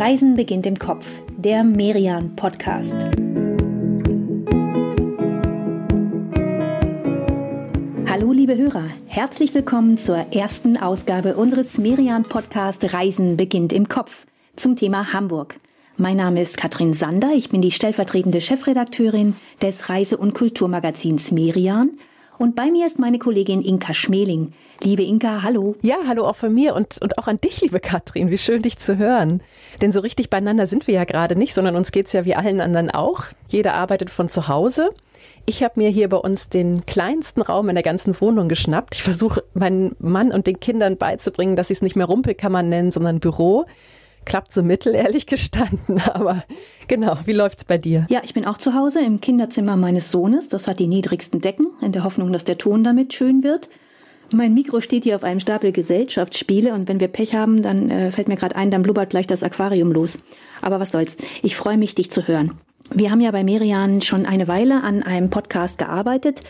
Reisen beginnt im Kopf, der Merian Podcast. Hallo liebe Hörer, herzlich willkommen zur ersten Ausgabe unseres Merian Podcast Reisen beginnt im Kopf zum Thema Hamburg. Mein Name ist Katrin Sander, ich bin die stellvertretende Chefredakteurin des Reise- und Kulturmagazins Merian und bei mir ist meine Kollegin Inka Schmeling. Liebe Inka, hallo. Ja, hallo auch von mir und, und auch an dich, liebe Katrin. Wie schön, dich zu hören. Denn so richtig beieinander sind wir ja gerade nicht, sondern uns geht's ja wie allen anderen auch. Jeder arbeitet von zu Hause. Ich habe mir hier bei uns den kleinsten Raum in der ganzen Wohnung geschnappt. Ich versuche meinen Mann und den Kindern beizubringen, dass sie es nicht mehr Rumpelkammer nennen, sondern Büro klappt so mittel, ehrlich gestanden. Aber genau, wie läuft's bei dir? Ja, ich bin auch zu Hause im Kinderzimmer meines Sohnes. Das hat die niedrigsten Decken, in der Hoffnung, dass der Ton damit schön wird. Mein Mikro steht hier auf einem Stapel Gesellschaftsspiele und wenn wir Pech haben, dann äh, fällt mir gerade ein, dann blubbert gleich das Aquarium los. Aber was soll's. Ich freue mich, dich zu hören. Wir haben ja bei Merian schon eine Weile an einem Podcast gearbeitet.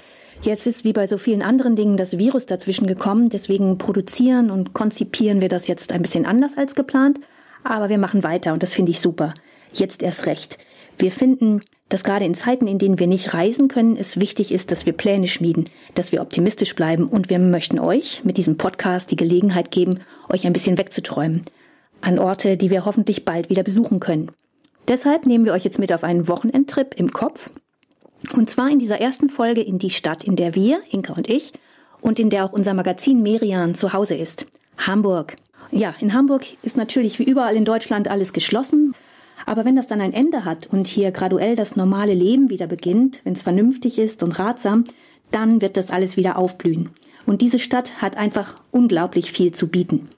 Jetzt ist wie bei so vielen anderen Dingen das Virus dazwischen gekommen. Deswegen produzieren und konzipieren wir das jetzt ein bisschen anders als geplant. Aber wir machen weiter und das finde ich super. Jetzt erst recht. Wir finden, dass gerade in Zeiten, in denen wir nicht reisen können, es wichtig ist, dass wir Pläne schmieden, dass wir optimistisch bleiben und wir möchten euch mit diesem Podcast die Gelegenheit geben, euch ein bisschen wegzuträumen. An Orte, die wir hoffentlich bald wieder besuchen können. Deshalb nehmen wir euch jetzt mit auf einen Wochenendtrip im Kopf. Und zwar in dieser ersten Folge in die Stadt, in der wir, Inka und ich, und in der auch unser Magazin Merian zu Hause ist. Hamburg. Ja, in Hamburg ist natürlich wie überall in Deutschland alles geschlossen. Aber wenn das dann ein Ende hat und hier graduell das normale Leben wieder beginnt, wenn es vernünftig ist und ratsam, dann wird das alles wieder aufblühen. Und diese Stadt hat einfach unglaublich viel zu bieten.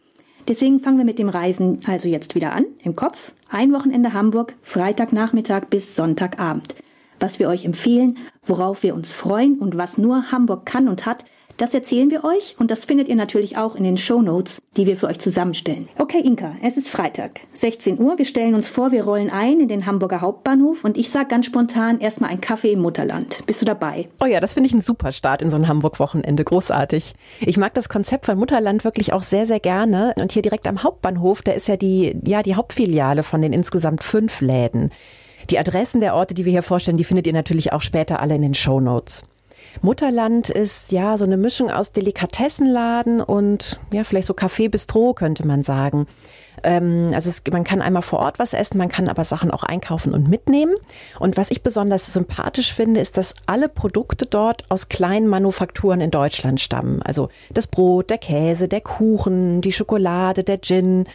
Deswegen fangen wir mit dem Reisen also jetzt wieder an, im Kopf. Ein Wochenende Hamburg, Freitagnachmittag bis Sonntagabend. Was wir euch empfehlen, worauf wir uns freuen und was nur Hamburg kann und hat, das erzählen wir euch und das findet ihr natürlich auch in den Show Notes, die wir für euch zusammenstellen. Okay, Inka, es ist Freitag, 16 Uhr. Wir stellen uns vor, wir rollen ein in den Hamburger Hauptbahnhof und ich sag ganz spontan erstmal ein Kaffee im Mutterland. Bist du dabei? Oh ja, das finde ich ein super Start in so ein Hamburg-Wochenende. Großartig. Ich mag das Konzept von Mutterland wirklich auch sehr, sehr gerne. Und hier direkt am Hauptbahnhof, da ist ja die, ja, die Hauptfiliale von den insgesamt fünf Läden. Die Adressen der Orte, die wir hier vorstellen, die findet ihr natürlich auch später alle in den Show Notes. Mutterland ist ja so eine Mischung aus Delikatessenladen und ja, vielleicht so Café Bistro könnte man sagen. Ähm, also es, man kann einmal vor Ort was essen, man kann aber Sachen auch einkaufen und mitnehmen. Und was ich besonders sympathisch finde, ist, dass alle Produkte dort aus kleinen Manufakturen in Deutschland stammen. Also das Brot, der Käse, der Kuchen, die Schokolade, der Gin.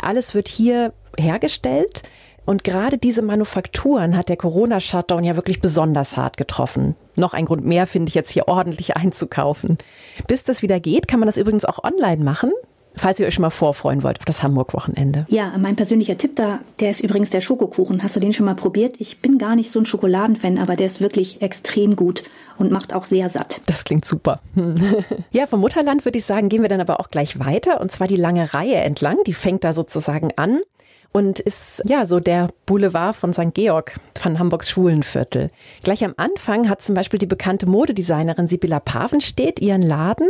Alles wird hier hergestellt und gerade diese Manufakturen hat der Corona-Shutdown ja wirklich besonders hart getroffen. Noch ein Grund mehr finde ich jetzt hier ordentlich einzukaufen. Bis das wieder geht, kann man das übrigens auch online machen. Falls ihr euch schon mal vorfreuen wollt auf das Hamburg-Wochenende. Ja, mein persönlicher Tipp da, der ist übrigens der Schokokuchen. Hast du den schon mal probiert? Ich bin gar nicht so ein Schokoladenfan, aber der ist wirklich extrem gut und macht auch sehr satt. Das klingt super. ja, vom Mutterland würde ich sagen, gehen wir dann aber auch gleich weiter und zwar die lange Reihe entlang. Die fängt da sozusagen an und ist ja so der Boulevard von St. Georg von Hamburgs Schwulenviertel. Gleich am Anfang hat zum Beispiel die bekannte Modedesignerin Sibylla Pavenstedt ihren Laden.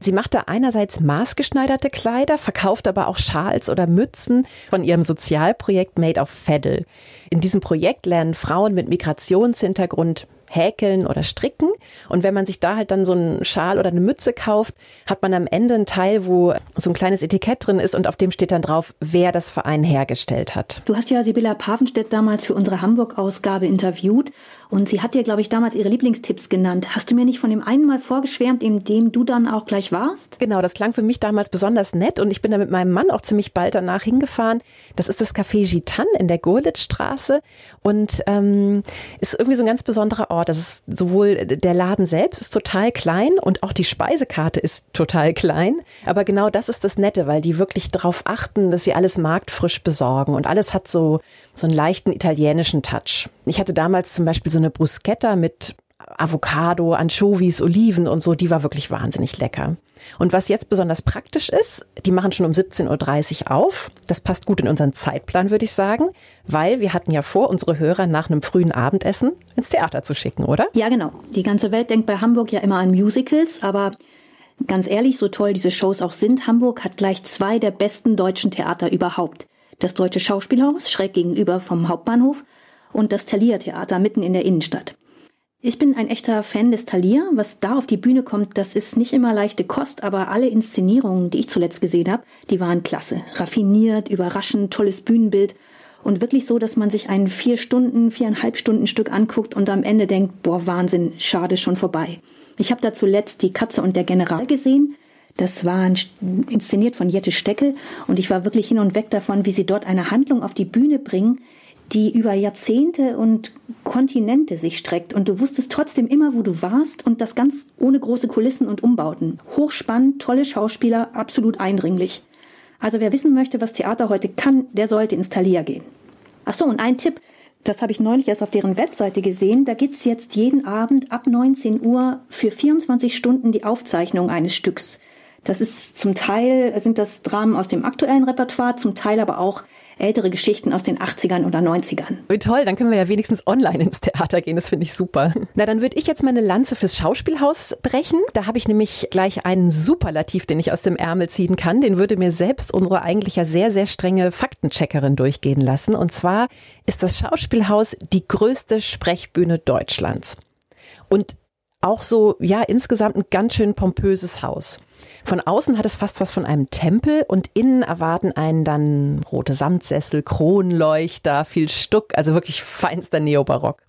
Sie macht da einerseits maßgeschneiderte Kleider, verkauft aber auch Schals oder Mützen von ihrem Sozialprojekt Made of Feddle. In diesem Projekt lernen Frauen mit Migrationshintergrund häkeln oder stricken. Und wenn man sich da halt dann so einen Schal oder eine Mütze kauft, hat man am Ende einen Teil, wo so ein kleines Etikett drin ist und auf dem steht dann drauf, wer das Verein hergestellt hat. Du hast ja Sibylla Pavenstedt damals für unsere Hamburg-Ausgabe interviewt und sie hat dir, glaube ich, damals ihre Lieblingstipps genannt. Hast du mir nicht von dem einen Mal vorgeschwärmt, in dem du dann auch gleich warst? Genau, das klang für mich damals besonders nett und ich bin da mit meinem Mann auch ziemlich bald danach hingefahren. Das ist das Café Gitan in der Gurlitzstraße und ähm, ist irgendwie so ein ganz besonderer Ort. Das ist sowohl der Laden selbst ist total klein und auch die Speisekarte ist total klein. Aber genau das ist das Nette, weil die wirklich darauf achten, dass sie alles marktfrisch besorgen und alles hat so so einen leichten italienischen Touch. Ich hatte damals zum Beispiel so eine Bruschetta mit Avocado, Anchovies, Oliven und so, die war wirklich wahnsinnig lecker. Und was jetzt besonders praktisch ist, die machen schon um 17.30 Uhr auf. Das passt gut in unseren Zeitplan, würde ich sagen, weil wir hatten ja vor, unsere Hörer nach einem frühen Abendessen ins Theater zu schicken, oder? Ja, genau. Die ganze Welt denkt bei Hamburg ja immer an Musicals, aber ganz ehrlich, so toll diese Shows auch sind, Hamburg hat gleich zwei der besten deutschen Theater überhaupt. das Deutsche Schauspielhaus schräg gegenüber vom Hauptbahnhof und das Thalia Theater mitten in der Innenstadt. Ich bin ein echter Fan des Thalia. Was da auf die Bühne kommt, das ist nicht immer leichte Kost, aber alle Inszenierungen, die ich zuletzt gesehen habe, die waren klasse. Raffiniert, überraschend, tolles Bühnenbild und wirklich so, dass man sich ein vier Stunden, viereinhalb Stunden Stück anguckt und am Ende denkt, boah, Wahnsinn, schade, schon vorbei. Ich habe da zuletzt die Katze und der General gesehen. Das war inszeniert von Jette Steckel und ich war wirklich hin und weg davon, wie sie dort eine Handlung auf die Bühne bringen, die über Jahrzehnte und Kontinente sich streckt und du wusstest trotzdem immer, wo du warst und das ganz ohne große Kulissen und Umbauten. Hochspannend, tolle Schauspieler, absolut eindringlich. Also wer wissen möchte, was Theater heute kann, der sollte ins Thalia gehen. Ach so, und ein Tipp, das habe ich neulich erst auf deren Webseite gesehen, da gibt's jetzt jeden Abend ab 19 Uhr für 24 Stunden die Aufzeichnung eines Stücks. Das ist zum Teil, sind das Dramen aus dem aktuellen Repertoire, zum Teil aber auch ältere Geschichten aus den 80ern oder 90ern. Wie toll, dann können wir ja wenigstens online ins Theater gehen, das finde ich super. Na, dann würde ich jetzt meine Lanze fürs Schauspielhaus brechen. Da habe ich nämlich gleich einen Superlativ, den ich aus dem Ärmel ziehen kann. Den würde mir selbst unsere eigentlich ja sehr, sehr strenge Faktencheckerin durchgehen lassen. Und zwar ist das Schauspielhaus die größte Sprechbühne Deutschlands. Und auch so, ja, insgesamt ein ganz schön pompöses Haus. Von außen hat es fast was von einem Tempel und innen erwarten einen dann rote Samtsessel, Kronleuchter, viel Stuck, also wirklich feinster Neobarock.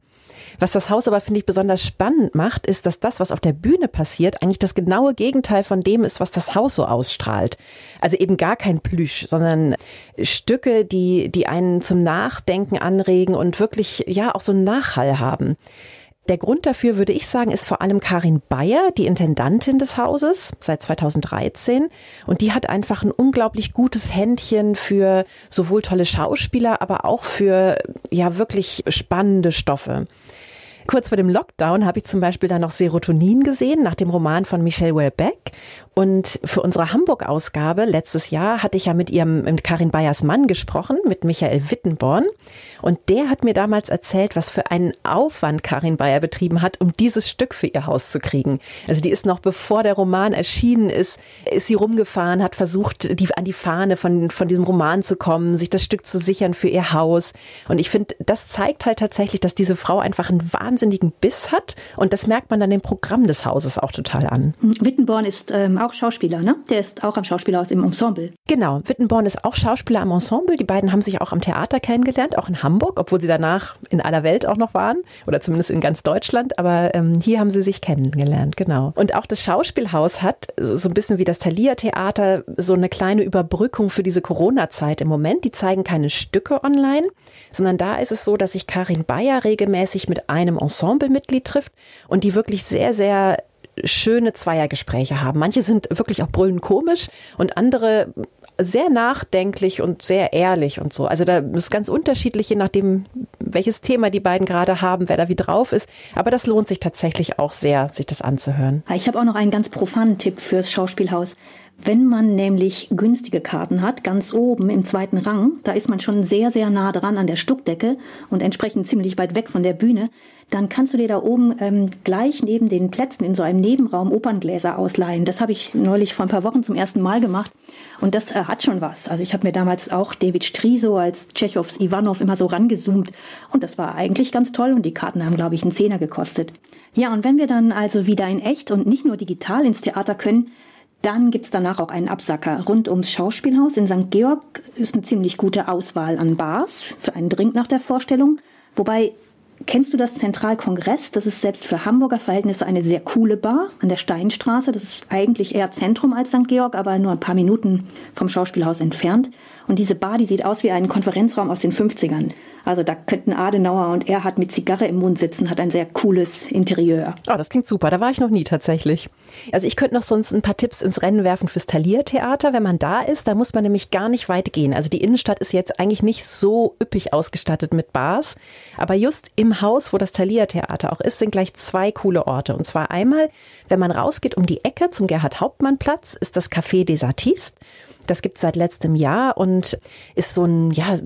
Was das Haus aber, finde ich, besonders spannend macht, ist, dass das, was auf der Bühne passiert, eigentlich das genaue Gegenteil von dem ist, was das Haus so ausstrahlt. Also eben gar kein Plüsch, sondern Stücke, die, die einen zum Nachdenken anregen und wirklich, ja, auch so einen Nachhall haben. Der Grund dafür, würde ich sagen, ist vor allem Karin Bayer, die Intendantin des Hauses seit 2013. Und die hat einfach ein unglaublich gutes Händchen für sowohl tolle Schauspieler, aber auch für ja wirklich spannende Stoffe. Kurz vor dem Lockdown habe ich zum Beispiel dann noch Serotonin gesehen, nach dem Roman von Michelle Welbeck. Und für unsere Hamburg-Ausgabe letztes Jahr hatte ich ja mit ihrem, mit Karin Bayers Mann gesprochen, mit Michael Wittenborn. Und der hat mir damals erzählt, was für einen Aufwand Karin Bayer betrieben hat, um dieses Stück für ihr Haus zu kriegen. Also die ist noch bevor der Roman erschienen ist, ist sie rumgefahren, hat versucht, die, an die Fahne von, von diesem Roman zu kommen, sich das Stück zu sichern für ihr Haus. Und ich finde, das zeigt halt tatsächlich, dass diese Frau einfach einen wahnsinnigen Biss hat. Und das merkt man dann im Programm des Hauses auch total an. Wittenborn ist ähm, auch Schauspieler, ne? Der ist auch am Schauspielhaus im Ensemble. Genau, Wittenborn ist auch Schauspieler am Ensemble. Die beiden haben sich auch am Theater kennengelernt, auch in Hamburg, obwohl sie danach in aller Welt auch noch waren oder zumindest in ganz Deutschland. Aber ähm, hier haben sie sich kennengelernt, genau. Und auch das Schauspielhaus hat so ein bisschen wie das Thalia Theater so eine kleine Überbrückung für diese Corona-Zeit im Moment. Die zeigen keine Stücke online, sondern da ist es so, dass sich Karin Bayer regelmäßig mit einem Ensemblemitglied trifft und die wirklich sehr, sehr schöne Zweiergespräche haben. Manche sind wirklich auch brüllend komisch und andere sehr nachdenklich und sehr ehrlich und so. Also da ist ganz unterschiedlich, je nachdem, welches Thema die beiden gerade haben, wer da wie drauf ist. Aber das lohnt sich tatsächlich auch sehr, sich das anzuhören. Ich habe auch noch einen ganz profanen Tipp fürs Schauspielhaus. Wenn man nämlich günstige Karten hat, ganz oben im zweiten Rang, da ist man schon sehr, sehr nah dran an der Stuckdecke und entsprechend ziemlich weit weg von der Bühne, dann kannst du dir da oben ähm, gleich neben den Plätzen in so einem Nebenraum Operngläser ausleihen. Das habe ich neulich vor ein paar Wochen zum ersten Mal gemacht und das äh, hat schon was. Also ich habe mir damals auch David Striso als Tschechows Ivanov immer so rangezoomt und das war eigentlich ganz toll und die Karten haben, glaube ich, einen Zehner gekostet. Ja, und wenn wir dann also wieder in echt und nicht nur digital ins Theater können, dann gibt's danach auch einen Absacker. Rund ums Schauspielhaus in St. Georg ist eine ziemlich gute Auswahl an Bars für einen Drink nach der Vorstellung. Wobei Kennst du das Zentralkongress? Das ist selbst für Hamburger Verhältnisse eine sehr coole Bar an der Steinstraße. Das ist eigentlich eher Zentrum als St. Georg, aber nur ein paar Minuten vom Schauspielhaus entfernt. Und diese Bar, die sieht aus wie ein Konferenzraum aus den 50ern. Also da könnten Adenauer und Erhard mit Zigarre im Mund sitzen, hat ein sehr cooles Interieur. Oh, das klingt super. Da war ich noch nie tatsächlich. Also ich könnte noch sonst ein paar Tipps ins Rennen werfen fürs Thalia-Theater. Wenn man da ist, da muss man nämlich gar nicht weit gehen. Also die Innenstadt ist jetzt eigentlich nicht so üppig ausgestattet mit Bars. Aber just im Haus, wo das Thalia-Theater auch ist, sind gleich zwei coole Orte. Und zwar einmal, wenn man rausgeht um die Ecke zum Gerhard-Hauptmann-Platz, ist das Café des Artistes. Das gibt es seit letztem Jahr und ist so ein, ja,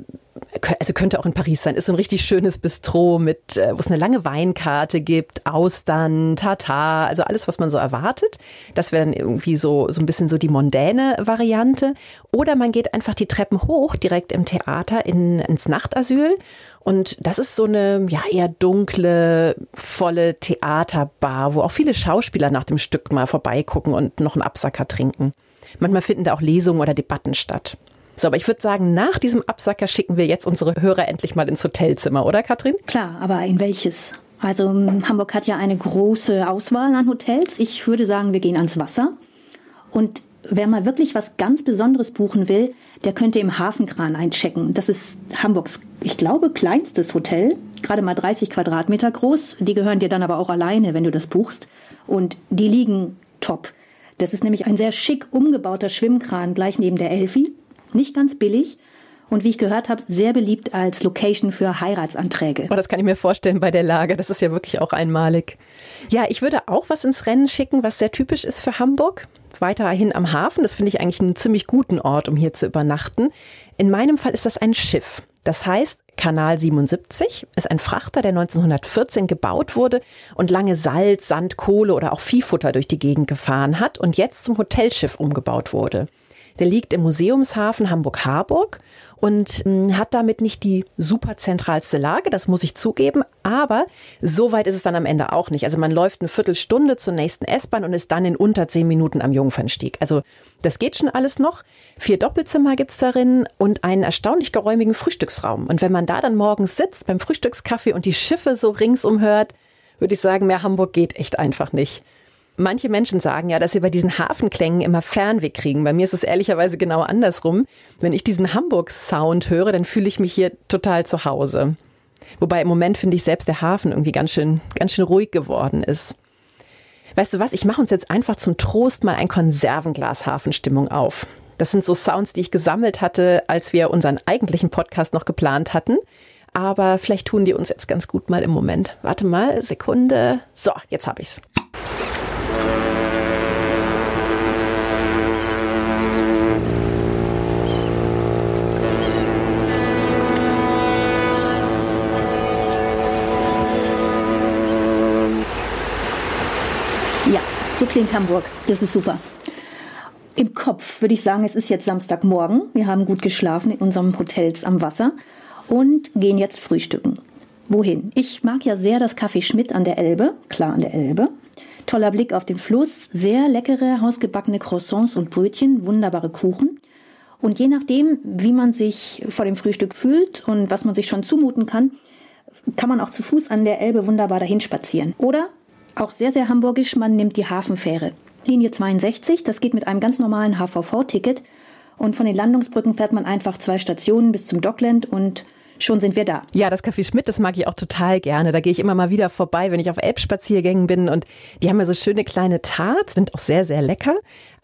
also könnte auch in Paris sein, ist so ein richtig schönes Bistro mit, äh, wo es eine lange Weinkarte gibt, Austern, Tartar, also alles, was man so erwartet. Das wäre dann irgendwie so, so ein bisschen so die mondäne Variante. Oder man geht einfach die Treppen hoch, direkt im Theater in, ins Nachtasyl. Und das ist so eine, ja, eher dunkle, volle Theaterbar, wo auch viele Schauspieler nach dem Stück mal vorbeigucken und noch einen Absacker trinken. Manchmal finden da auch Lesungen oder Debatten statt. So, aber ich würde sagen, nach diesem Absacker schicken wir jetzt unsere Hörer endlich mal ins Hotelzimmer, oder Katrin? Klar, aber in welches? Also Hamburg hat ja eine große Auswahl an Hotels. Ich würde sagen, wir gehen ans Wasser. Und wer mal wirklich was ganz Besonderes buchen will, der könnte im Hafenkran einchecken. Das ist Hamburgs, ich glaube, kleinstes Hotel. Gerade mal 30 Quadratmeter groß. Die gehören dir dann aber auch alleine, wenn du das buchst. Und die liegen top. Das ist nämlich ein sehr schick umgebauter Schwimmkran gleich neben der Elfi. Nicht ganz billig und wie ich gehört habe, sehr beliebt als Location für Heiratsanträge. Oh, das kann ich mir vorstellen bei der Lage. Das ist ja wirklich auch einmalig. Ja, ich würde auch was ins Rennen schicken, was sehr typisch ist für Hamburg. Weiterhin am Hafen. Das finde ich eigentlich einen ziemlich guten Ort, um hier zu übernachten. In meinem Fall ist das ein Schiff. Das heißt, Kanal 77 ist ein Frachter, der 1914 gebaut wurde und lange Salz, Sand, Kohle oder auch Viehfutter durch die Gegend gefahren hat und jetzt zum Hotelschiff umgebaut wurde. Der liegt im Museumshafen Hamburg-Harburg und hm, hat damit nicht die super zentralste Lage, das muss ich zugeben, aber so weit ist es dann am Ende auch nicht. Also man läuft eine Viertelstunde zur nächsten S-Bahn und ist dann in unter zehn Minuten am Jungfernstieg. Also das geht schon alles noch. Vier Doppelzimmer gibt's darin und einen erstaunlich geräumigen Frühstücksraum. Und wenn man da dann morgens sitzt beim Frühstückskaffee und die Schiffe so ringsum hört, würde ich sagen, mehr Hamburg geht echt einfach nicht. Manche Menschen sagen ja, dass sie bei diesen Hafenklängen immer Fernweh kriegen. Bei mir ist es ehrlicherweise genau andersrum. Wenn ich diesen Hamburg-Sound höre, dann fühle ich mich hier total zu Hause. Wobei im Moment finde ich selbst der Hafen irgendwie ganz schön, ganz schön ruhig geworden ist. Weißt du was? Ich mache uns jetzt einfach zum Trost mal ein Konservenglas Hafenstimmung auf. Das sind so Sounds, die ich gesammelt hatte, als wir unseren eigentlichen Podcast noch geplant hatten. Aber vielleicht tun die uns jetzt ganz gut mal im Moment. Warte mal, Sekunde. So, jetzt habe ich's. So klingt Hamburg. Das ist super. Im Kopf würde ich sagen, es ist jetzt Samstagmorgen. Wir haben gut geschlafen in unserem Hotels am Wasser und gehen jetzt frühstücken. Wohin? Ich mag ja sehr das Café Schmidt an der Elbe, klar an der Elbe. Toller Blick auf den Fluss, sehr leckere hausgebackene Croissants und Brötchen, wunderbare Kuchen. Und je nachdem, wie man sich vor dem Frühstück fühlt und was man sich schon zumuten kann, kann man auch zu Fuß an der Elbe wunderbar dahin spazieren. Oder auch sehr, sehr hamburgisch, man nimmt die Hafenfähre. Linie 62, das geht mit einem ganz normalen HVV-Ticket. Und von den Landungsbrücken fährt man einfach zwei Stationen bis zum Dockland und schon sind wir da. Ja, das Café Schmidt, das mag ich auch total gerne. Da gehe ich immer mal wieder vorbei, wenn ich auf Elbspaziergängen bin. Und die haben ja so schöne kleine Tarts, sind auch sehr, sehr lecker.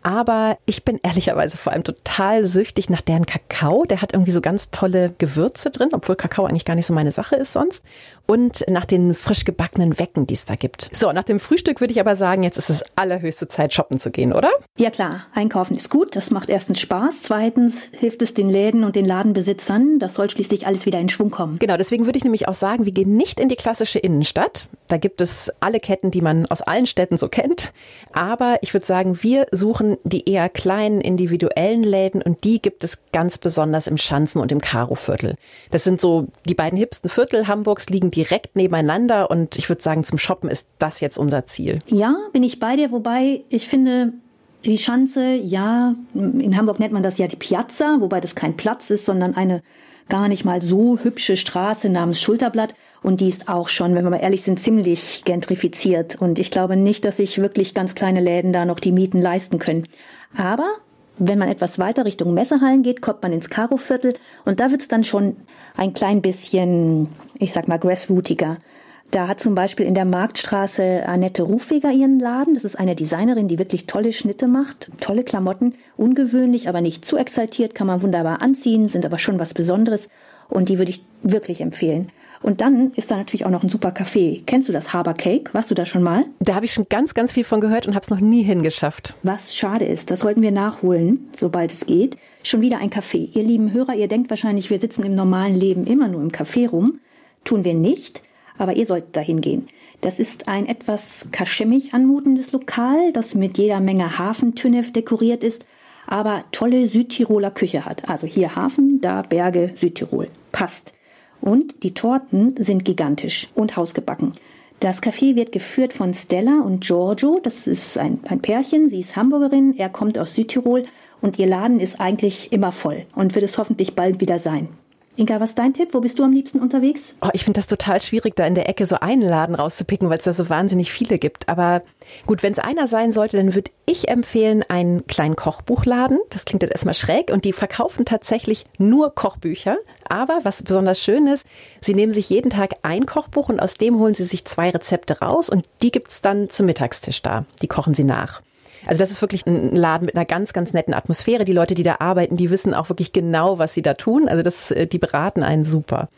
Aber ich bin ehrlicherweise vor allem total süchtig nach deren Kakao. Der hat irgendwie so ganz tolle Gewürze drin, obwohl Kakao eigentlich gar nicht so meine Sache ist sonst. Und nach den frisch gebackenen Wecken, die es da gibt. So, nach dem Frühstück würde ich aber sagen, jetzt ist es allerhöchste Zeit, shoppen zu gehen, oder? Ja klar, einkaufen ist gut. Das macht erstens Spaß. Zweitens hilft es den Läden und den Ladenbesitzern. Das soll schließlich alles wieder in Schwung kommen. Genau, deswegen würde ich nämlich auch sagen, wir gehen nicht in die klassische Innenstadt. Da gibt es alle Ketten, die man aus allen Städten so kennt. Aber ich würde sagen, wir suchen die eher kleinen individuellen Läden und die gibt es ganz besonders im Schanzen- und im Karo-Viertel. Das sind so die beiden hipsten Viertel Hamburgs liegen direkt nebeneinander und ich würde sagen, zum Shoppen ist das jetzt unser Ziel. Ja, bin ich bei dir, wobei ich finde, die Schanze, ja, in Hamburg nennt man das ja die Piazza, wobei das kein Platz ist, sondern eine gar nicht mal so hübsche Straße namens Schulterblatt. Und die ist auch schon, wenn wir mal ehrlich sind, ziemlich gentrifiziert. Und ich glaube nicht, dass sich wirklich ganz kleine Läden da noch die Mieten leisten können. Aber wenn man etwas weiter Richtung Messehallen geht, kommt man ins Karo-Viertel und da wird's dann schon ein klein bisschen, ich sag mal, grassrootiger. Da hat zum Beispiel in der Marktstraße Annette Rufweger ihren Laden. Das ist eine Designerin, die wirklich tolle Schnitte macht, tolle Klamotten, ungewöhnlich, aber nicht zu exaltiert, kann man wunderbar anziehen, sind aber schon was Besonderes und die würde ich wirklich empfehlen. Und dann ist da natürlich auch noch ein super Café. Kennst du das Harbor Cake? Warst du da schon mal? Da habe ich schon ganz, ganz viel von gehört und habe es noch nie hingeschafft. Was schade ist, das sollten wir nachholen, sobald es geht. Schon wieder ein Café. Ihr lieben Hörer, ihr denkt wahrscheinlich, wir sitzen im normalen Leben immer nur im Café rum. Tun wir nicht, aber ihr solltet dahin gehen. Das ist ein etwas kaschemmig anmutendes Lokal, das mit jeder Menge Hafentünnef dekoriert ist, aber tolle Südtiroler Küche hat. Also hier Hafen, da Berge, Südtirol. Passt. Und die Torten sind gigantisch und hausgebacken. Das Café wird geführt von Stella und Giorgio. Das ist ein, ein Pärchen. Sie ist Hamburgerin, er kommt aus Südtirol und ihr Laden ist eigentlich immer voll und wird es hoffentlich bald wieder sein. Inga, was ist dein Tipp? Wo bist du am liebsten unterwegs? Oh, ich finde das total schwierig, da in der Ecke so einen Laden rauszupicken, weil es da so wahnsinnig viele gibt. Aber gut, wenn es einer sein sollte, dann würde ich empfehlen einen kleinen Kochbuchladen. Das klingt jetzt erstmal schräg und die verkaufen tatsächlich nur Kochbücher. Aber was besonders schön ist, sie nehmen sich jeden Tag ein Kochbuch und aus dem holen sie sich zwei Rezepte raus und die gibt es dann zum Mittagstisch da. Die kochen sie nach. Also das ist wirklich ein Laden mit einer ganz, ganz netten Atmosphäre. Die Leute, die da arbeiten, die wissen auch wirklich genau, was sie da tun. Also das, äh, die beraten einen super.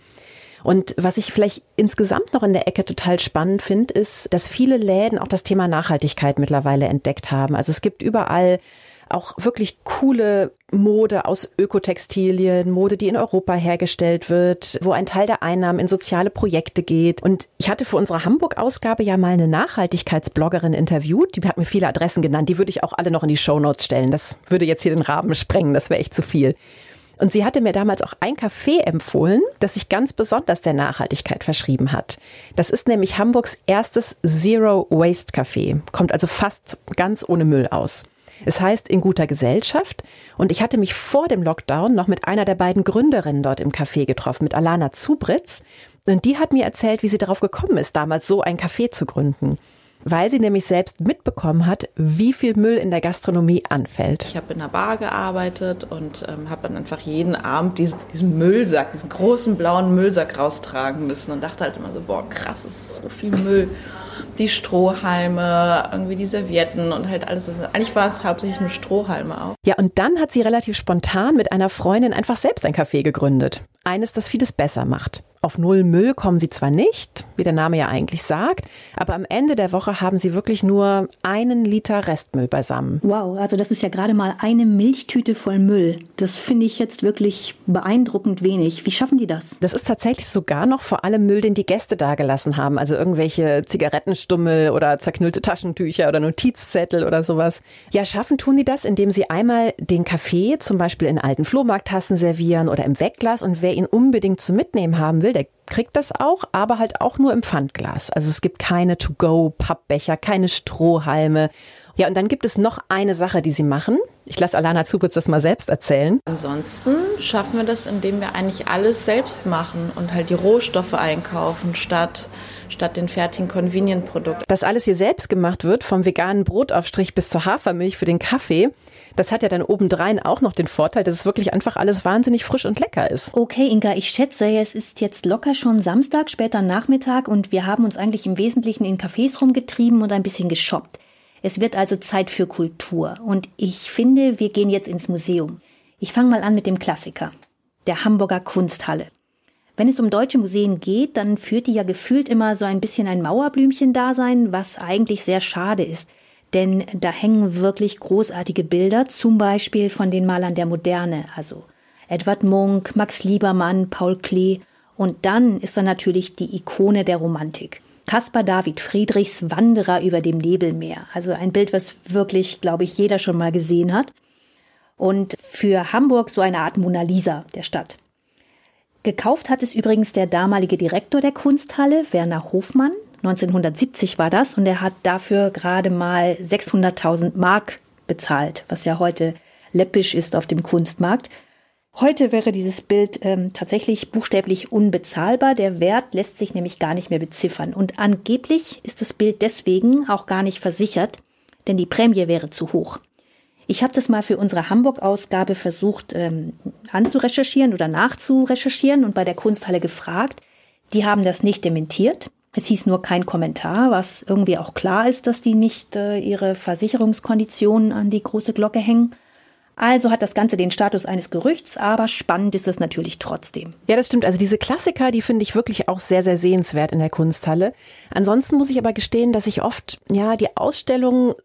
Und was ich vielleicht insgesamt noch in der Ecke total spannend finde, ist, dass viele Läden auch das Thema Nachhaltigkeit mittlerweile entdeckt haben. Also es gibt überall auch wirklich coole Mode aus Ökotextilien, Mode, die in Europa hergestellt wird, wo ein Teil der Einnahmen in soziale Projekte geht. Und ich hatte für unsere Hamburg-Ausgabe ja mal eine Nachhaltigkeitsbloggerin interviewt. Die hat mir viele Adressen genannt. Die würde ich auch alle noch in die Shownotes stellen. Das würde jetzt hier den Rahmen sprengen. Das wäre echt zu viel. Und sie hatte mir damals auch ein Café empfohlen, das sich ganz besonders der Nachhaltigkeit verschrieben hat. Das ist nämlich Hamburgs erstes Zero Waste Café. Kommt also fast ganz ohne Müll aus. Es heißt in guter Gesellschaft. Und ich hatte mich vor dem Lockdown noch mit einer der beiden Gründerinnen dort im Café getroffen, mit Alana Zubritz. Und die hat mir erzählt, wie sie darauf gekommen ist, damals so ein Café zu gründen weil sie nämlich selbst mitbekommen hat, wie viel Müll in der Gastronomie anfällt. Ich habe in einer Bar gearbeitet und ähm, habe dann einfach jeden Abend diesen, diesen, Müllsack, diesen großen blauen Müllsack raustragen müssen und dachte halt immer so, boah, krass, es ist so viel Müll die Strohhalme, irgendwie die Servietten und halt alles. Eigentlich war es hauptsächlich nur Strohhalme auch. Ja, und dann hat sie relativ spontan mit einer Freundin einfach selbst ein Café gegründet. Eines, das vieles besser macht. Auf Null Müll kommen sie zwar nicht, wie der Name ja eigentlich sagt, aber am Ende der Woche haben sie wirklich nur einen Liter Restmüll beisammen. Wow, also das ist ja gerade mal eine Milchtüte voll Müll. Das finde ich jetzt wirklich beeindruckend wenig. Wie schaffen die das? Das ist tatsächlich sogar noch vor allem Müll, den die Gäste dagelassen haben. Also irgendwelche Zigarettenstummel oder zerknüllte Taschentücher oder Notizzettel oder sowas. Ja, schaffen tun die das, indem sie einmal den Kaffee zum Beispiel in alten Flohmarkttassen servieren oder im Wegglas und wer ihn unbedingt zum Mitnehmen haben will, der kriegt das auch, aber halt auch nur im Pfandglas. Also es gibt keine To-Go-Pappbecher, keine Strohhalme. Ja, und dann gibt es noch eine Sache, die sie machen. Ich lasse Alana Zubitz das mal selbst erzählen. Ansonsten schaffen wir das, indem wir eigentlich alles selbst machen und halt die Rohstoffe einkaufen, statt statt den fertigen Convenient-Produkten. Dass alles hier selbst gemacht wird, vom veganen Brotaufstrich bis zur Hafermilch für den Kaffee, das hat ja dann obendrein auch noch den Vorteil, dass es wirklich einfach alles wahnsinnig frisch und lecker ist. Okay, Inga, ich schätze, es ist jetzt locker schon Samstag, später Nachmittag und wir haben uns eigentlich im Wesentlichen in Cafés rumgetrieben und ein bisschen geshoppt. Es wird also Zeit für Kultur und ich finde, wir gehen jetzt ins Museum. Ich fange mal an mit dem Klassiker, der Hamburger Kunsthalle. Wenn es um deutsche Museen geht, dann führt die ja gefühlt immer so ein bisschen ein Mauerblümchen-Dasein, was eigentlich sehr schade ist denn da hängen wirklich großartige Bilder, zum Beispiel von den Malern der Moderne, also Edward Munk, Max Liebermann, Paul Klee. Und dann ist da natürlich die Ikone der Romantik. Caspar David Friedrichs Wanderer über dem Nebelmeer. Also ein Bild, was wirklich, glaube ich, jeder schon mal gesehen hat. Und für Hamburg so eine Art Mona Lisa der Stadt. Gekauft hat es übrigens der damalige Direktor der Kunsthalle, Werner Hofmann. 1970 war das und er hat dafür gerade mal 600.000 Mark bezahlt, was ja heute läppisch ist auf dem Kunstmarkt. Heute wäre dieses Bild ähm, tatsächlich buchstäblich unbezahlbar. Der Wert lässt sich nämlich gar nicht mehr beziffern. Und angeblich ist das Bild deswegen auch gar nicht versichert, denn die Prämie wäre zu hoch. Ich habe das mal für unsere Hamburg-Ausgabe versucht ähm, anzurecherchieren oder nachzurecherchieren und bei der Kunsthalle gefragt. Die haben das nicht dementiert. Es hieß nur kein Kommentar, was irgendwie auch klar ist, dass die nicht äh, ihre Versicherungskonditionen an die große Glocke hängen. Also hat das Ganze den Status eines Gerüchts, aber spannend ist es natürlich trotzdem. Ja, das stimmt. Also diese Klassiker, die finde ich wirklich auch sehr, sehr sehenswert in der Kunsthalle. Ansonsten muss ich aber gestehen, dass ich oft, ja, die Ausstellungen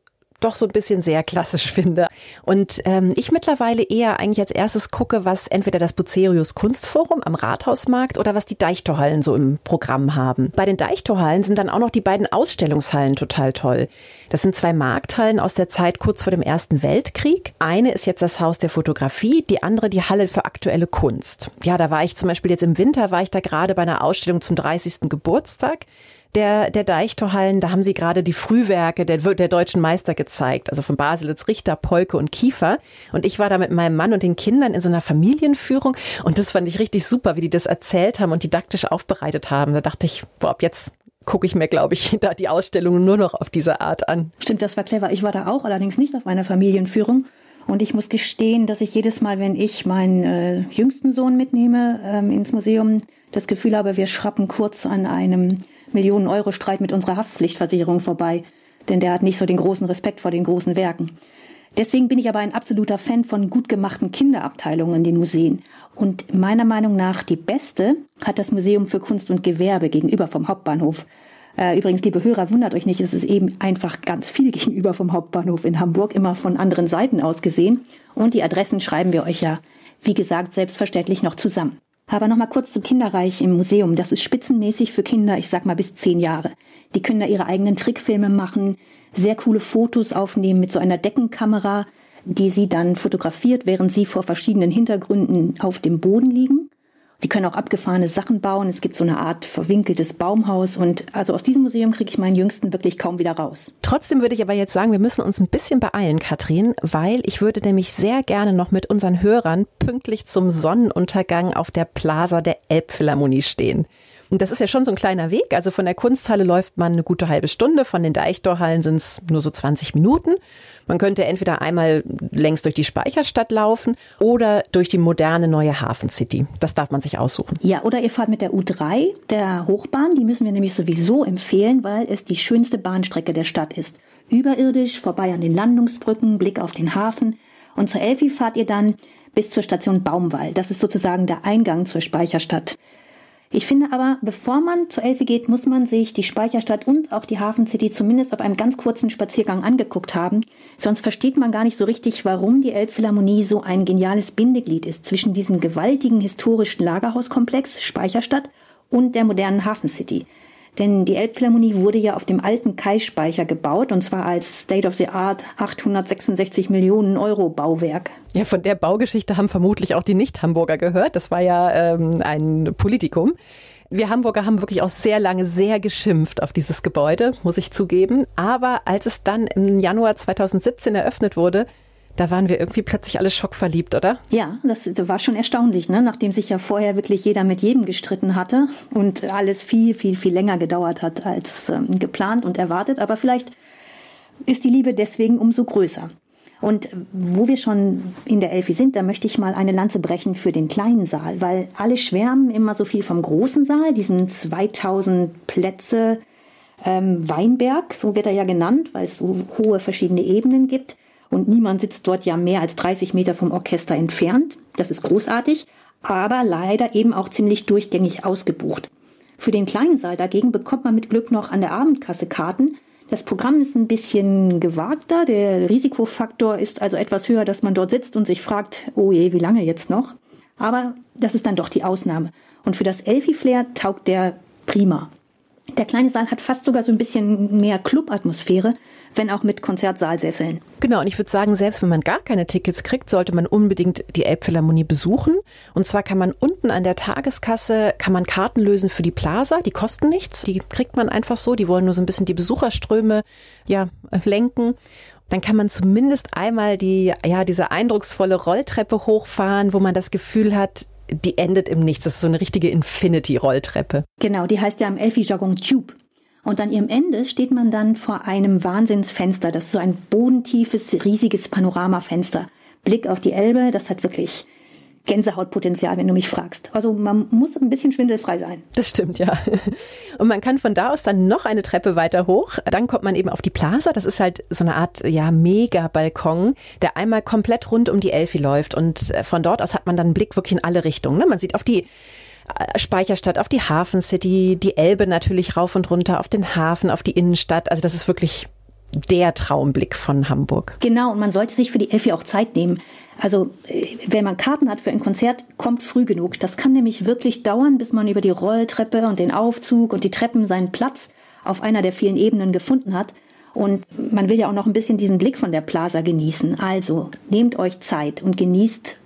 doch so ein bisschen sehr klassisch finde. Und ähm, ich mittlerweile eher eigentlich als erstes gucke, was entweder das Bucerius Kunstforum am Rathausmarkt oder was die Deichtorhallen so im Programm haben. Bei den Deichtorhallen sind dann auch noch die beiden Ausstellungshallen total toll. Das sind zwei Markthallen aus der Zeit kurz vor dem Ersten Weltkrieg. Eine ist jetzt das Haus der Fotografie, die andere die Halle für aktuelle Kunst. Ja, da war ich zum Beispiel jetzt im Winter, war ich da gerade bei einer Ausstellung zum 30. Geburtstag der, der Deichtorhallen. Da haben sie gerade die Frühwerke der, der deutschen Meister gezeigt, also von Baselitz, Richter, Polke und Kiefer. Und ich war da mit meinem Mann und den Kindern in so einer Familienführung und das fand ich richtig super, wie die das erzählt haben und didaktisch aufbereitet haben. Da dachte ich, boah, ab jetzt gucke ich mir, glaube ich, da die Ausstellung nur noch auf diese Art an. Stimmt, das war clever. Ich war da auch, allerdings nicht auf einer Familienführung. Und ich muss gestehen, dass ich jedes Mal, wenn ich meinen äh, jüngsten Sohn mitnehme ähm, ins Museum, das Gefühl habe, wir schrappen kurz an einem Millionen Euro Streit mit unserer Haftpflichtversicherung vorbei, denn der hat nicht so den großen Respekt vor den großen Werken. Deswegen bin ich aber ein absoluter Fan von gut gemachten Kinderabteilungen in den Museen. Und meiner Meinung nach die beste hat das Museum für Kunst und Gewerbe gegenüber vom Hauptbahnhof. Äh, übrigens, liebe Hörer, wundert euch nicht, es ist eben einfach ganz viel gegenüber vom Hauptbahnhof in Hamburg, immer von anderen Seiten aus gesehen. Und die Adressen schreiben wir euch ja, wie gesagt, selbstverständlich noch zusammen. Aber nochmal kurz zum Kinderreich im Museum. Das ist spitzenmäßig für Kinder, ich sag mal bis zehn Jahre. Die können da ihre eigenen Trickfilme machen, sehr coole Fotos aufnehmen mit so einer Deckenkamera, die sie dann fotografiert, während sie vor verschiedenen Hintergründen auf dem Boden liegen. Sie können auch abgefahrene Sachen bauen. Es gibt so eine Art verwinkeltes Baumhaus. Und also aus diesem Museum kriege ich meinen Jüngsten wirklich kaum wieder raus. Trotzdem würde ich aber jetzt sagen, wir müssen uns ein bisschen beeilen, Katrin, weil ich würde nämlich sehr gerne noch mit unseren Hörern pünktlich zum Sonnenuntergang auf der Plaza der Elbphilharmonie stehen. Und das ist ja schon so ein kleiner Weg. Also von der Kunsthalle läuft man eine gute halbe Stunde, von den Deichtorhallen sind es nur so 20 Minuten. Man könnte entweder einmal längs durch die Speicherstadt laufen oder durch die moderne neue Hafen City. Das darf man sich aussuchen. Ja, oder ihr fahrt mit der U3, der Hochbahn. Die müssen wir nämlich sowieso empfehlen, weil es die schönste Bahnstrecke der Stadt ist. Überirdisch, vorbei an den Landungsbrücken, Blick auf den Hafen. Und zur Elfi fahrt ihr dann bis zur Station Baumwall. Das ist sozusagen der Eingang zur Speicherstadt. Ich finde aber, bevor man zur Elfe geht, muss man sich die Speicherstadt und auch die Hafen City zumindest auf einem ganz kurzen Spaziergang angeguckt haben. Sonst versteht man gar nicht so richtig, warum die Elbphilharmonie so ein geniales Bindeglied ist zwischen diesem gewaltigen historischen Lagerhauskomplex Speicherstadt und der modernen Hafen City. Denn die Elbphilharmonie wurde ja auf dem alten Kai-Speicher gebaut und zwar als State-of-the-Art 866 Millionen Euro Bauwerk. Ja, von der Baugeschichte haben vermutlich auch die Nicht-Hamburger gehört. Das war ja ähm, ein Politikum. Wir Hamburger haben wirklich auch sehr lange sehr geschimpft auf dieses Gebäude, muss ich zugeben. Aber als es dann im Januar 2017 eröffnet wurde, da waren wir irgendwie plötzlich alle schockverliebt, oder? Ja, das war schon erstaunlich, ne? nachdem sich ja vorher wirklich jeder mit jedem gestritten hatte und alles viel, viel, viel länger gedauert hat als ähm, geplant und erwartet. Aber vielleicht ist die Liebe deswegen umso größer. Und wo wir schon in der Elfi sind, da möchte ich mal eine Lanze brechen für den kleinen Saal, weil alle schwärmen immer so viel vom großen Saal, diesen 2000 Plätze ähm, Weinberg, so wird er ja genannt, weil es so hohe verschiedene Ebenen gibt und niemand sitzt dort ja mehr als 30 Meter vom Orchester entfernt. Das ist großartig, aber leider eben auch ziemlich durchgängig ausgebucht. Für den kleinen Saal dagegen bekommt man mit Glück noch an der Abendkasse Karten. Das Programm ist ein bisschen gewagter, der Risikofaktor ist also etwas höher, dass man dort sitzt und sich fragt, oh je, wie lange jetzt noch? Aber das ist dann doch die Ausnahme. Und für das Elfi-Flair taugt der prima. Der kleine Saal hat fast sogar so ein bisschen mehr Club-Atmosphäre, wenn auch mit Konzertsaalsesseln. Genau, und ich würde sagen, selbst wenn man gar keine Tickets kriegt, sollte man unbedingt die Elbphilharmonie besuchen. Und zwar kann man unten an der Tageskasse, kann man Karten lösen für die Plaza, die kosten nichts, die kriegt man einfach so, die wollen nur so ein bisschen die Besucherströme ja, lenken dann kann man zumindest einmal die, ja, diese eindrucksvolle Rolltreppe hochfahren, wo man das Gefühl hat, die endet im Nichts. Das ist so eine richtige Infinity-Rolltreppe. Genau, die heißt ja im Elfi-Jargon Tube. Und an ihrem Ende steht man dann vor einem Wahnsinnsfenster. Das ist so ein bodentiefes, riesiges Panoramafenster. Blick auf die Elbe, das hat wirklich Gänsehautpotenzial, wenn du mich fragst. Also man muss ein bisschen schwindelfrei sein. Das stimmt, ja. Und man kann von da aus dann noch eine Treppe weiter hoch. Dann kommt man eben auf die Plaza. Das ist halt so eine Art, ja, Mega-Balkon, der einmal komplett rund um die Elfi läuft. Und äh, von dort aus hat man dann einen Blick wirklich in alle Richtungen. Ne? Man sieht auf die äh, Speicherstadt, auf die Hafen City, die Elbe natürlich rauf und runter, auf den Hafen, auf die Innenstadt. Also das ist wirklich der Traumblick von Hamburg. Genau, und man sollte sich für die Elfi auch Zeit nehmen. Also, äh, wenn man Karten hat für ein Konzert, kommt früh genug. Das kann nämlich wirklich dauern, bis man über die Rolltreppe und den Aufzug und die Treppen seinen Platz auf einer der vielen Ebenen gefunden hat. Und man will ja auch noch ein bisschen diesen Blick von der Plaza genießen. Also, nehmt euch Zeit und genießt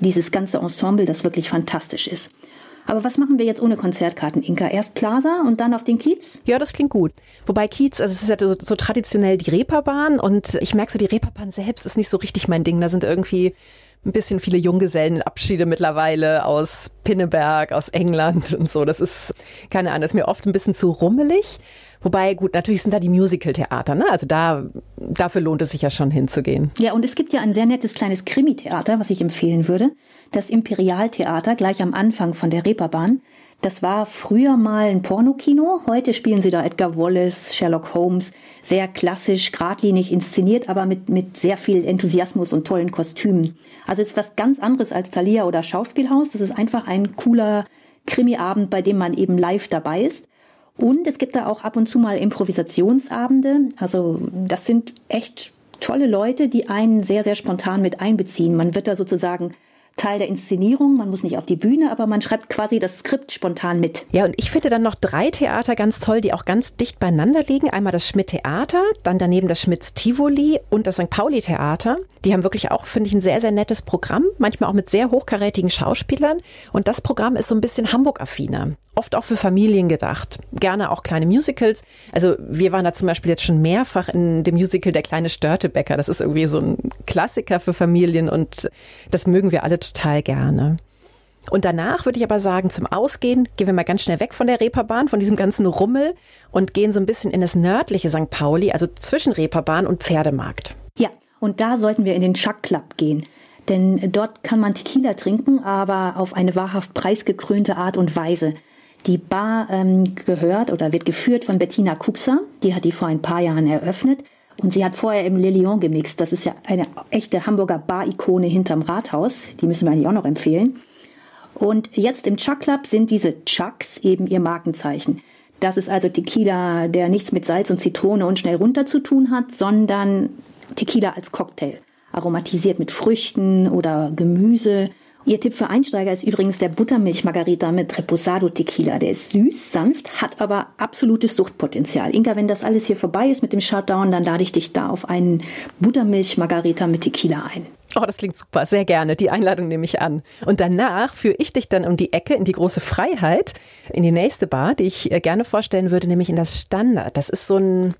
dieses ganze Ensemble, das wirklich fantastisch ist. Aber was machen wir jetzt ohne Konzertkarten, Inka? Erst Plaza und dann auf den Kiez? Ja, das klingt gut. Wobei Kiez, also es ist ja so, so traditionell die Reeperbahn und ich merke so, die Reeperbahn selbst ist nicht so richtig mein Ding. Da sind irgendwie ein bisschen viele Junggesellenabschiede mittlerweile aus Pinneberg, aus England und so. Das ist, keine Ahnung, ist mir oft ein bisschen zu rummelig. Wobei, gut, natürlich sind da die Musical-Theater, ne? Also da, dafür lohnt es sich ja schon hinzugehen. Ja, und es gibt ja ein sehr nettes kleines Krimi-Theater, was ich empfehlen würde. Das Imperialtheater, gleich am Anfang von der Reeperbahn. Das war früher mal ein Pornokino. Heute spielen sie da Edgar Wallace, Sherlock Holmes. Sehr klassisch, geradlinig inszeniert, aber mit, mit sehr viel Enthusiasmus und tollen Kostümen. Also es ist was ganz anderes als Thalia oder Schauspielhaus. Das ist einfach ein cooler Krimi-Abend, bei dem man eben live dabei ist. Und es gibt da auch ab und zu mal Improvisationsabende. Also das sind echt tolle Leute, die einen sehr, sehr spontan mit einbeziehen. Man wird da sozusagen Teil der Inszenierung. Man muss nicht auf die Bühne, aber man schreibt quasi das Skript spontan mit. Ja, und ich finde dann noch drei Theater ganz toll, die auch ganz dicht beieinander liegen. Einmal das Schmidt Theater, dann daneben das Schmidts Tivoli und das St. Pauli Theater. Die haben wirklich auch, finde ich, ein sehr, sehr nettes Programm, manchmal auch mit sehr hochkarätigen Schauspielern. Und das Programm ist so ein bisschen Hamburg-affiner. Oft auch für Familien gedacht. Gerne auch kleine Musicals. Also wir waren da zum Beispiel jetzt schon mehrfach in dem Musical Der kleine Störtebäcker. Das ist irgendwie so ein Klassiker für Familien und das mögen wir alle total gerne. Und danach würde ich aber sagen, zum Ausgehen gehen wir mal ganz schnell weg von der Reeperbahn, von diesem ganzen Rummel und gehen so ein bisschen in das nördliche St. Pauli, also zwischen Reeperbahn und Pferdemarkt. Ja, und da sollten wir in den Chuck Club gehen. Denn dort kann man Tequila trinken, aber auf eine wahrhaft preisgekrönte Art und Weise. Die Bar ähm, gehört oder wird geführt von Bettina Kupser. Die hat die vor ein paar Jahren eröffnet. Und sie hat vorher im Le Lion gemixt. Das ist ja eine echte Hamburger Bar-Ikone hinterm Rathaus. Die müssen wir eigentlich auch noch empfehlen. Und jetzt im Chuck Club sind diese Chucks eben ihr Markenzeichen. Das ist also Tequila, der nichts mit Salz und Zitrone und schnell runter zu tun hat, sondern Tequila als Cocktail. Aromatisiert mit Früchten oder Gemüse Ihr Tipp für Einsteiger ist übrigens der Buttermilch-Margarita mit Reposado Tequila. Der ist süß, sanft, hat aber absolutes Suchtpotenzial. Inga, wenn das alles hier vorbei ist mit dem Shutdown, dann lade ich dich da auf einen Buttermilch-Margarita mit Tequila ein. Oh, das klingt super, sehr gerne. Die Einladung nehme ich an. Und danach führe ich dich dann um die Ecke in die große Freiheit, in die nächste Bar, die ich äh, gerne vorstellen würde, nämlich in das Standard. Das ist so ein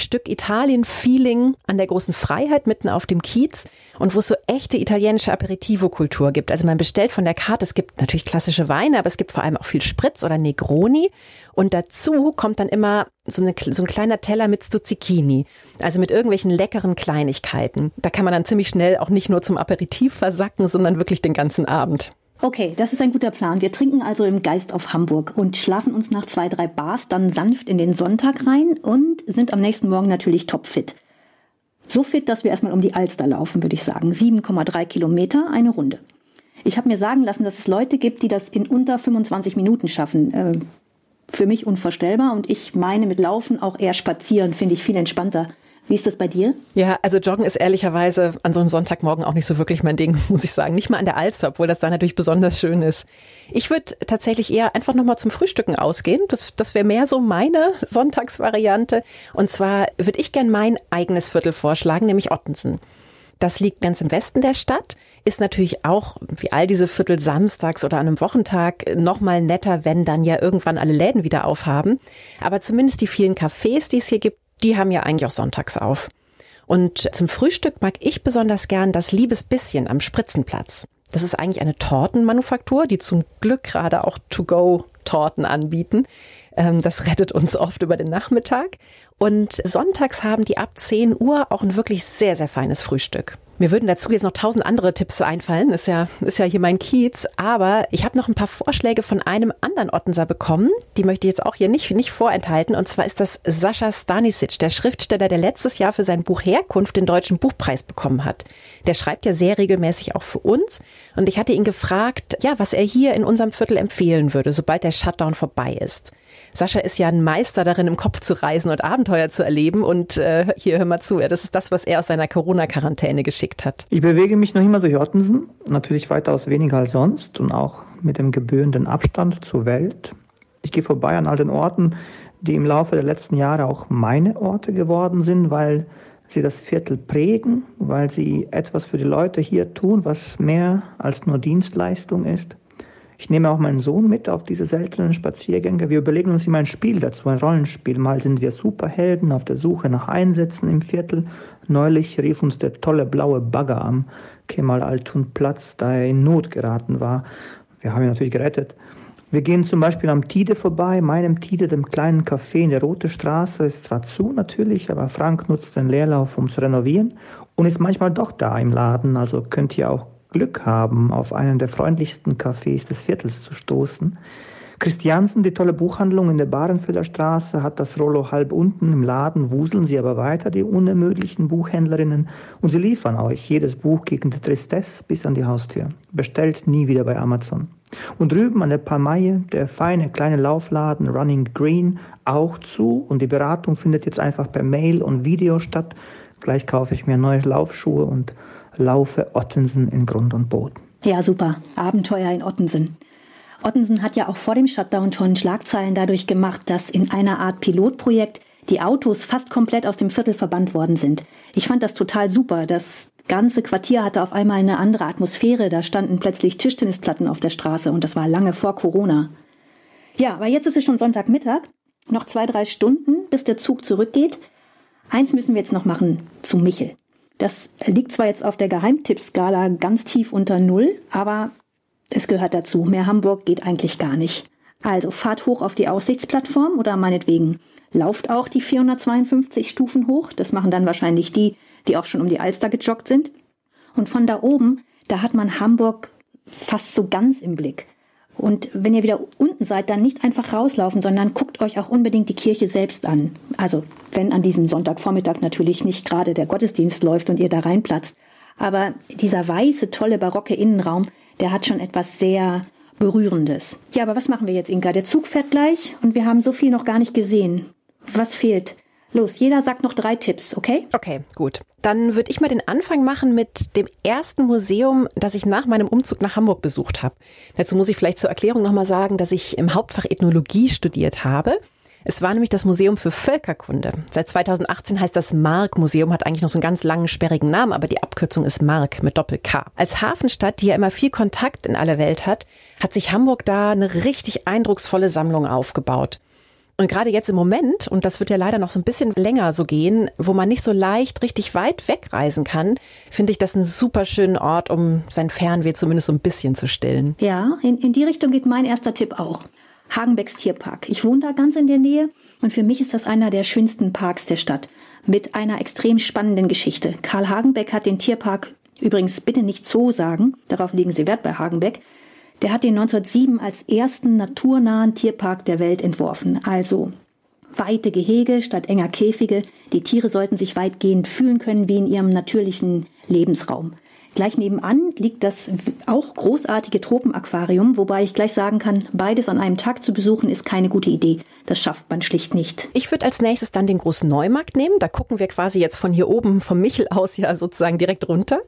Stück Italien-Feeling an der großen Freiheit mitten auf dem Kiez und wo es so echte italienische Aperitivo-Kultur gibt. Also man bestellt von der Karte, es gibt natürlich klassische Weine, aber es gibt vor allem auch viel Spritz oder Negroni und dazu kommt dann immer so, eine, so ein kleiner Teller mit Stuzzicchini, also mit irgendwelchen leckeren Kleinigkeiten. Da kann man dann ziemlich schnell auch nicht nur zum Aperitif versacken, sondern wirklich den ganzen Abend. Okay, das ist ein guter Plan. Wir trinken also im Geist auf Hamburg und schlafen uns nach zwei, drei Bars dann sanft in den Sonntag rein und sind am nächsten Morgen natürlich topfit. So fit, dass wir erstmal um die Alster laufen, würde ich sagen. 7,3 Kilometer, eine Runde. Ich habe mir sagen lassen, dass es Leute gibt, die das in unter 25 Minuten schaffen. Äh, für mich unvorstellbar und ich meine mit Laufen auch eher spazieren, finde ich viel entspannter. Wie ist das bei dir? Ja, also Joggen ist ehrlicherweise an so einem Sonntagmorgen auch nicht so wirklich mein Ding, muss ich sagen. Nicht mal an der Alster, obwohl das da natürlich besonders schön ist. Ich würde tatsächlich eher einfach nochmal zum Frühstücken ausgehen. Das, das wäre mehr so meine Sonntagsvariante. Und zwar würde ich gern mein eigenes Viertel vorschlagen, nämlich Ottensen. Das liegt ganz im Westen der Stadt, ist natürlich auch, wie all diese Viertel samstags oder an einem Wochentag, nochmal netter, wenn dann ja irgendwann alle Läden wieder aufhaben. Aber zumindest die vielen Cafés, die es hier gibt, die haben ja eigentlich auch sonntags auf. Und zum Frühstück mag ich besonders gern das Liebesbisschen am Spritzenplatz. Das ist eigentlich eine Tortenmanufaktur, die zum Glück gerade auch To-Go-Torten anbieten. Ähm, das rettet uns oft über den Nachmittag. Und sonntags haben die ab 10 Uhr auch ein wirklich sehr, sehr feines Frühstück. Mir würden dazu jetzt noch tausend andere Tipps einfallen. Ist ja, ist ja hier mein Kiez. Aber ich habe noch ein paar Vorschläge von einem anderen Ottenser bekommen. Die möchte ich jetzt auch hier nicht, nicht vorenthalten. Und zwar ist das Sascha Stanisic, der Schriftsteller, der letztes Jahr für sein Buch Herkunft den Deutschen Buchpreis bekommen hat. Der schreibt ja sehr regelmäßig auch für uns. Und ich hatte ihn gefragt, ja, was er hier in unserem Viertel empfehlen würde, sobald der Shutdown vorbei ist. Sascha ist ja ein Meister darin, im Kopf zu reisen und Abenteuer zu erleben. Und äh, hier, hör mal zu, das ist das, was er aus seiner Corona-Quarantäne geschickt hat. Ich bewege mich noch immer durch Ottensen, natürlich weitaus weniger als sonst und auch mit dem gebührenden Abstand zur Welt. Ich gehe vorbei an all den Orten, die im Laufe der letzten Jahre auch meine Orte geworden sind, weil sie das Viertel prägen, weil sie etwas für die Leute hier tun, was mehr als nur Dienstleistung ist. Ich nehme auch meinen Sohn mit auf diese seltenen Spaziergänge. Wir überlegen uns immer ein Spiel dazu, ein Rollenspiel. Mal sind wir Superhelden auf der Suche nach Einsätzen im Viertel. Neulich rief uns der tolle blaue Bagger am Kemal Altun Platz, da er in Not geraten war. Wir haben ihn natürlich gerettet. Wir gehen zum Beispiel am Tide vorbei, meinem Tide, dem kleinen Café in der Rote Straße. Ist zwar zu natürlich, aber Frank nutzt den Leerlauf, um zu renovieren und ist manchmal doch da im Laden. Also könnt ihr auch Glück haben, auf einen der freundlichsten Cafés des Viertels zu stoßen. Christiansen, die tolle Buchhandlung in der Barenfelder Straße, hat das Rollo halb unten im Laden, wuseln sie aber weiter, die unermüdlichen Buchhändlerinnen, und sie liefern euch jedes Buch gegen die Tristesse bis an die Haustür. Bestellt nie wieder bei Amazon. Und drüben an der Palmaie, der feine kleine Laufladen Running Green, auch zu, und die Beratung findet jetzt einfach per Mail und Video statt. Gleich kaufe ich mir neue Laufschuhe und laufe Ottensen in Grund und Boden. Ja, super. Abenteuer in Ottensen. Ottensen hat ja auch vor dem Shutdown schon Schlagzeilen dadurch gemacht, dass in einer Art Pilotprojekt die Autos fast komplett aus dem Viertel verbannt worden sind. Ich fand das total super. Das ganze Quartier hatte auf einmal eine andere Atmosphäre. Da standen plötzlich Tischtennisplatten auf der Straße und das war lange vor Corona. Ja, aber jetzt ist es schon Sonntagmittag. Noch zwei, drei Stunden, bis der Zug zurückgeht. Eins müssen wir jetzt noch machen zu Michel. Das liegt zwar jetzt auf der Geheimtippskala ganz tief unter Null, aber es gehört dazu. Mehr Hamburg geht eigentlich gar nicht. Also fahrt hoch auf die Aussichtsplattform oder meinetwegen lauft auch die 452 Stufen hoch. Das machen dann wahrscheinlich die, die auch schon um die Alster gejoggt sind. Und von da oben, da hat man Hamburg fast so ganz im Blick. Und wenn ihr wieder unten seid, dann nicht einfach rauslaufen, sondern guckt euch auch unbedingt die Kirche selbst an. Also wenn an diesem Sonntagvormittag natürlich nicht gerade der Gottesdienst läuft und ihr da reinplatzt. Aber dieser weiße, tolle, barocke Innenraum, der hat schon etwas sehr Berührendes. Ja, aber was machen wir jetzt, Inka? Der Zug fährt gleich und wir haben so viel noch gar nicht gesehen. Was fehlt? Los, jeder sagt noch drei Tipps, okay? Okay, gut. Dann würde ich mal den Anfang machen mit dem ersten Museum, das ich nach meinem Umzug nach Hamburg besucht habe. Dazu muss ich vielleicht zur Erklärung nochmal sagen, dass ich im Hauptfach Ethnologie studiert habe. Es war nämlich das Museum für Völkerkunde. Seit 2018 heißt das Mark-Museum, hat eigentlich noch so einen ganz langen, sperrigen Namen, aber die Abkürzung ist Mark mit Doppel-K. Als Hafenstadt, die ja immer viel Kontakt in aller Welt hat, hat sich Hamburg da eine richtig eindrucksvolle Sammlung aufgebaut. Und gerade jetzt im Moment, und das wird ja leider noch so ein bisschen länger so gehen, wo man nicht so leicht richtig weit wegreisen kann, finde ich das einen super schönen Ort, um sein Fernweh zumindest so ein bisschen zu stillen. Ja, in, in die Richtung geht mein erster Tipp auch. Hagenbecks Tierpark. Ich wohne da ganz in der Nähe und für mich ist das einer der schönsten Parks der Stadt mit einer extrem spannenden Geschichte. Karl Hagenbeck hat den Tierpark übrigens bitte nicht so sagen, darauf legen Sie Wert bei Hagenbeck, der hat den 1907 als ersten naturnahen Tierpark der Welt entworfen. Also weite Gehege statt enger Käfige. Die Tiere sollten sich weitgehend fühlen können wie in ihrem natürlichen Lebensraum. Gleich nebenan liegt das auch großartige Tropenaquarium, wobei ich gleich sagen kann, beides an einem Tag zu besuchen ist keine gute Idee. Das schafft man schlicht nicht. Ich würde als nächstes dann den großen Neumarkt nehmen. Da gucken wir quasi jetzt von hier oben vom Michel aus ja sozusagen direkt runter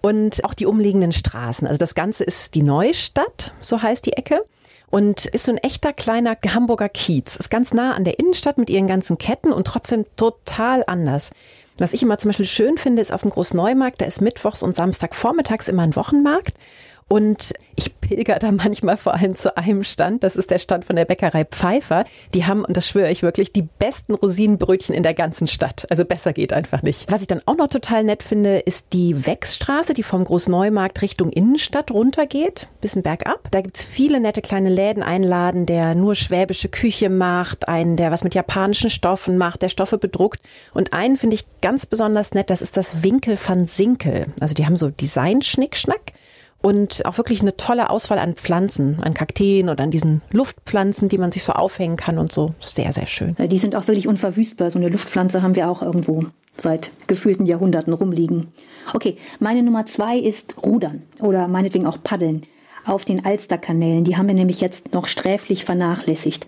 und auch die umliegenden Straßen. Also das Ganze ist die Neustadt, so heißt die Ecke. Und ist so ein echter kleiner Hamburger Kiez. Ist ganz nah an der Innenstadt mit ihren ganzen Ketten und trotzdem total anders. Was ich immer zum Beispiel schön finde, ist auf dem Großneumarkt, da ist mittwochs und Samstagvormittags immer ein Wochenmarkt. Und ich pilger da manchmal vor allem zu einem Stand. Das ist der Stand von der Bäckerei Pfeiffer. Die haben, und das schwöre ich wirklich, die besten Rosinenbrötchen in der ganzen Stadt. Also besser geht einfach nicht. Was ich dann auch noch total nett finde, ist die Wechsstraße, die vom Großneumarkt Richtung Innenstadt runtergeht. Bisschen bergab. Da gibt's viele nette kleine Läden einladen, der nur schwäbische Küche macht, einen, der was mit japanischen Stoffen macht, der Stoffe bedruckt. Und einen finde ich ganz besonders nett, das ist das Winkel van Sinkel. Also die haben so Design-Schnickschnack und auch wirklich eine tolle Auswahl an Pflanzen, an Kakteen oder an diesen Luftpflanzen, die man sich so aufhängen kann und so. Sehr, sehr schön. Die sind auch wirklich unverwüstbar. So eine Luftpflanze haben wir auch irgendwo seit gefühlten Jahrhunderten rumliegen. Okay, meine Nummer zwei ist Rudern oder meinetwegen auch Paddeln auf den Alsterkanälen. Die haben wir nämlich jetzt noch sträflich vernachlässigt.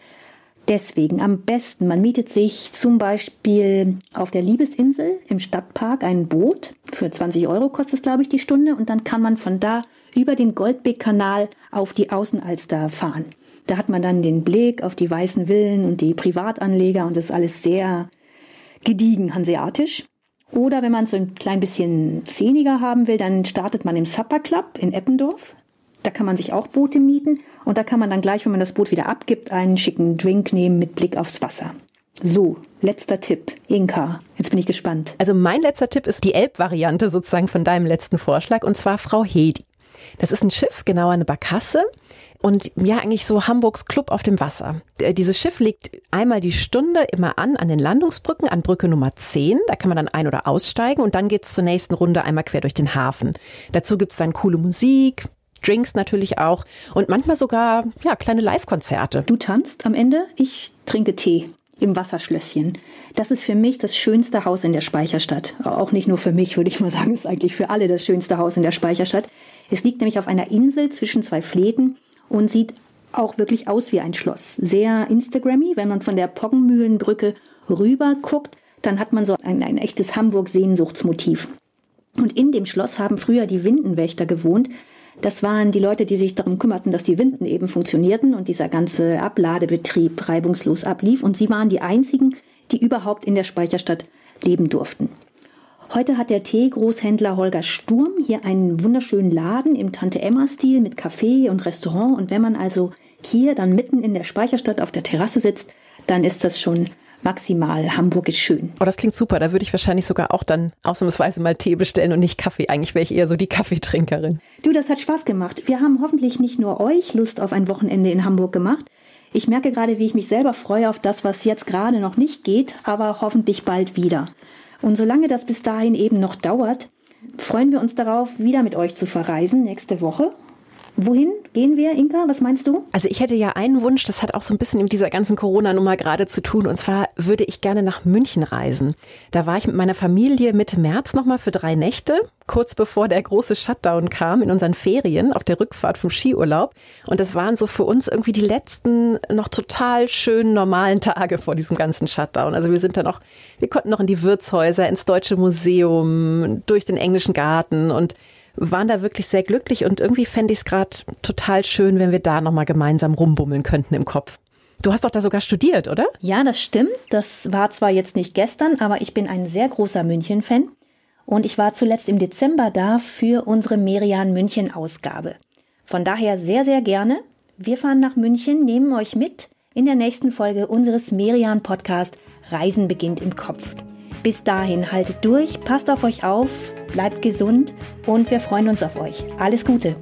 Deswegen am besten, man mietet sich zum Beispiel auf der Liebesinsel im Stadtpark ein Boot. Für 20 Euro kostet es, glaube ich, die Stunde. Und dann kann man von da über den Goldbeck-Kanal auf die Außenalster fahren. Da hat man dann den Blick auf die weißen Villen und die Privatanleger und das ist alles sehr gediegen hanseatisch. Oder wenn man so ein klein bisschen szeniger haben will, dann startet man im Supper Club in Eppendorf. Da kann man sich auch Boote mieten und da kann man dann gleich, wenn man das Boot wieder abgibt, einen schicken Drink nehmen mit Blick aufs Wasser. So, letzter Tipp. Inka, jetzt bin ich gespannt. Also mein letzter Tipp ist die Elb-Variante sozusagen von deinem letzten Vorschlag und zwar Frau Hedi. Das ist ein Schiff, genauer eine Barkasse. Und ja, eigentlich so Hamburgs Club auf dem Wasser. Äh, dieses Schiff liegt einmal die Stunde immer an an den Landungsbrücken, an Brücke Nummer 10. Da kann man dann ein- oder aussteigen und dann geht's zur nächsten Runde einmal quer durch den Hafen. Dazu gibt's dann coole Musik, Drinks natürlich auch und manchmal sogar ja kleine Live-Konzerte. Du tanzt am Ende, ich trinke Tee im Wasserschlösschen. Das ist für mich das schönste Haus in der Speicherstadt. Auch nicht nur für mich, würde ich mal sagen, ist eigentlich für alle das schönste Haus in der Speicherstadt. Es liegt nämlich auf einer Insel zwischen zwei Fläten und sieht auch wirklich aus wie ein Schloss. Sehr Instagrammy, wenn man von der Poggenmühlenbrücke rüber guckt, dann hat man so ein, ein echtes Hamburg-Sehnsuchtsmotiv. Und in dem Schloss haben früher die Windenwächter gewohnt. Das waren die Leute, die sich darum kümmerten, dass die Winden eben funktionierten und dieser ganze Abladebetrieb reibungslos ablief. Und sie waren die einzigen, die überhaupt in der Speicherstadt leben durften. Heute hat der Teegroßhändler Holger Sturm hier einen wunderschönen Laden im Tante-Emma-Stil mit Café und Restaurant. Und wenn man also hier dann mitten in der Speicherstadt auf der Terrasse sitzt, dann ist das schon maximal. Hamburg ist schön. Oh, das klingt super. Da würde ich wahrscheinlich sogar auch dann ausnahmsweise mal Tee bestellen und nicht Kaffee. Eigentlich wäre ich eher so die Kaffeetrinkerin. Du, das hat Spaß gemacht. Wir haben hoffentlich nicht nur euch Lust auf ein Wochenende in Hamburg gemacht. Ich merke gerade, wie ich mich selber freue auf das, was jetzt gerade noch nicht geht, aber hoffentlich bald wieder. Und solange das bis dahin eben noch dauert, freuen wir uns darauf, wieder mit euch zu verreisen nächste Woche. Wohin gehen wir, Inka? Was meinst du? Also ich hätte ja einen Wunsch, das hat auch so ein bisschen mit dieser ganzen Corona-Nummer gerade zu tun. Und zwar würde ich gerne nach München reisen. Da war ich mit meiner Familie Mitte März nochmal für drei Nächte, kurz bevor der große Shutdown kam in unseren Ferien auf der Rückfahrt vom Skiurlaub. Und das waren so für uns irgendwie die letzten noch total schönen normalen Tage vor diesem ganzen Shutdown. Also wir sind dann auch, wir konnten noch in die Wirtshäuser, ins Deutsche Museum, durch den englischen Garten und waren da wirklich sehr glücklich und irgendwie fände ich es gerade total schön, wenn wir da nochmal gemeinsam rumbummeln könnten im Kopf. Du hast doch da sogar studiert, oder? Ja, das stimmt. Das war zwar jetzt nicht gestern, aber ich bin ein sehr großer München-Fan. Und ich war zuletzt im Dezember da für unsere Merian München Ausgabe. Von daher sehr, sehr gerne. Wir fahren nach München, nehmen euch mit in der nächsten Folge unseres Merian Podcast Reisen beginnt im Kopf. Bis dahin haltet durch, passt auf euch auf, bleibt gesund und wir freuen uns auf euch. Alles Gute!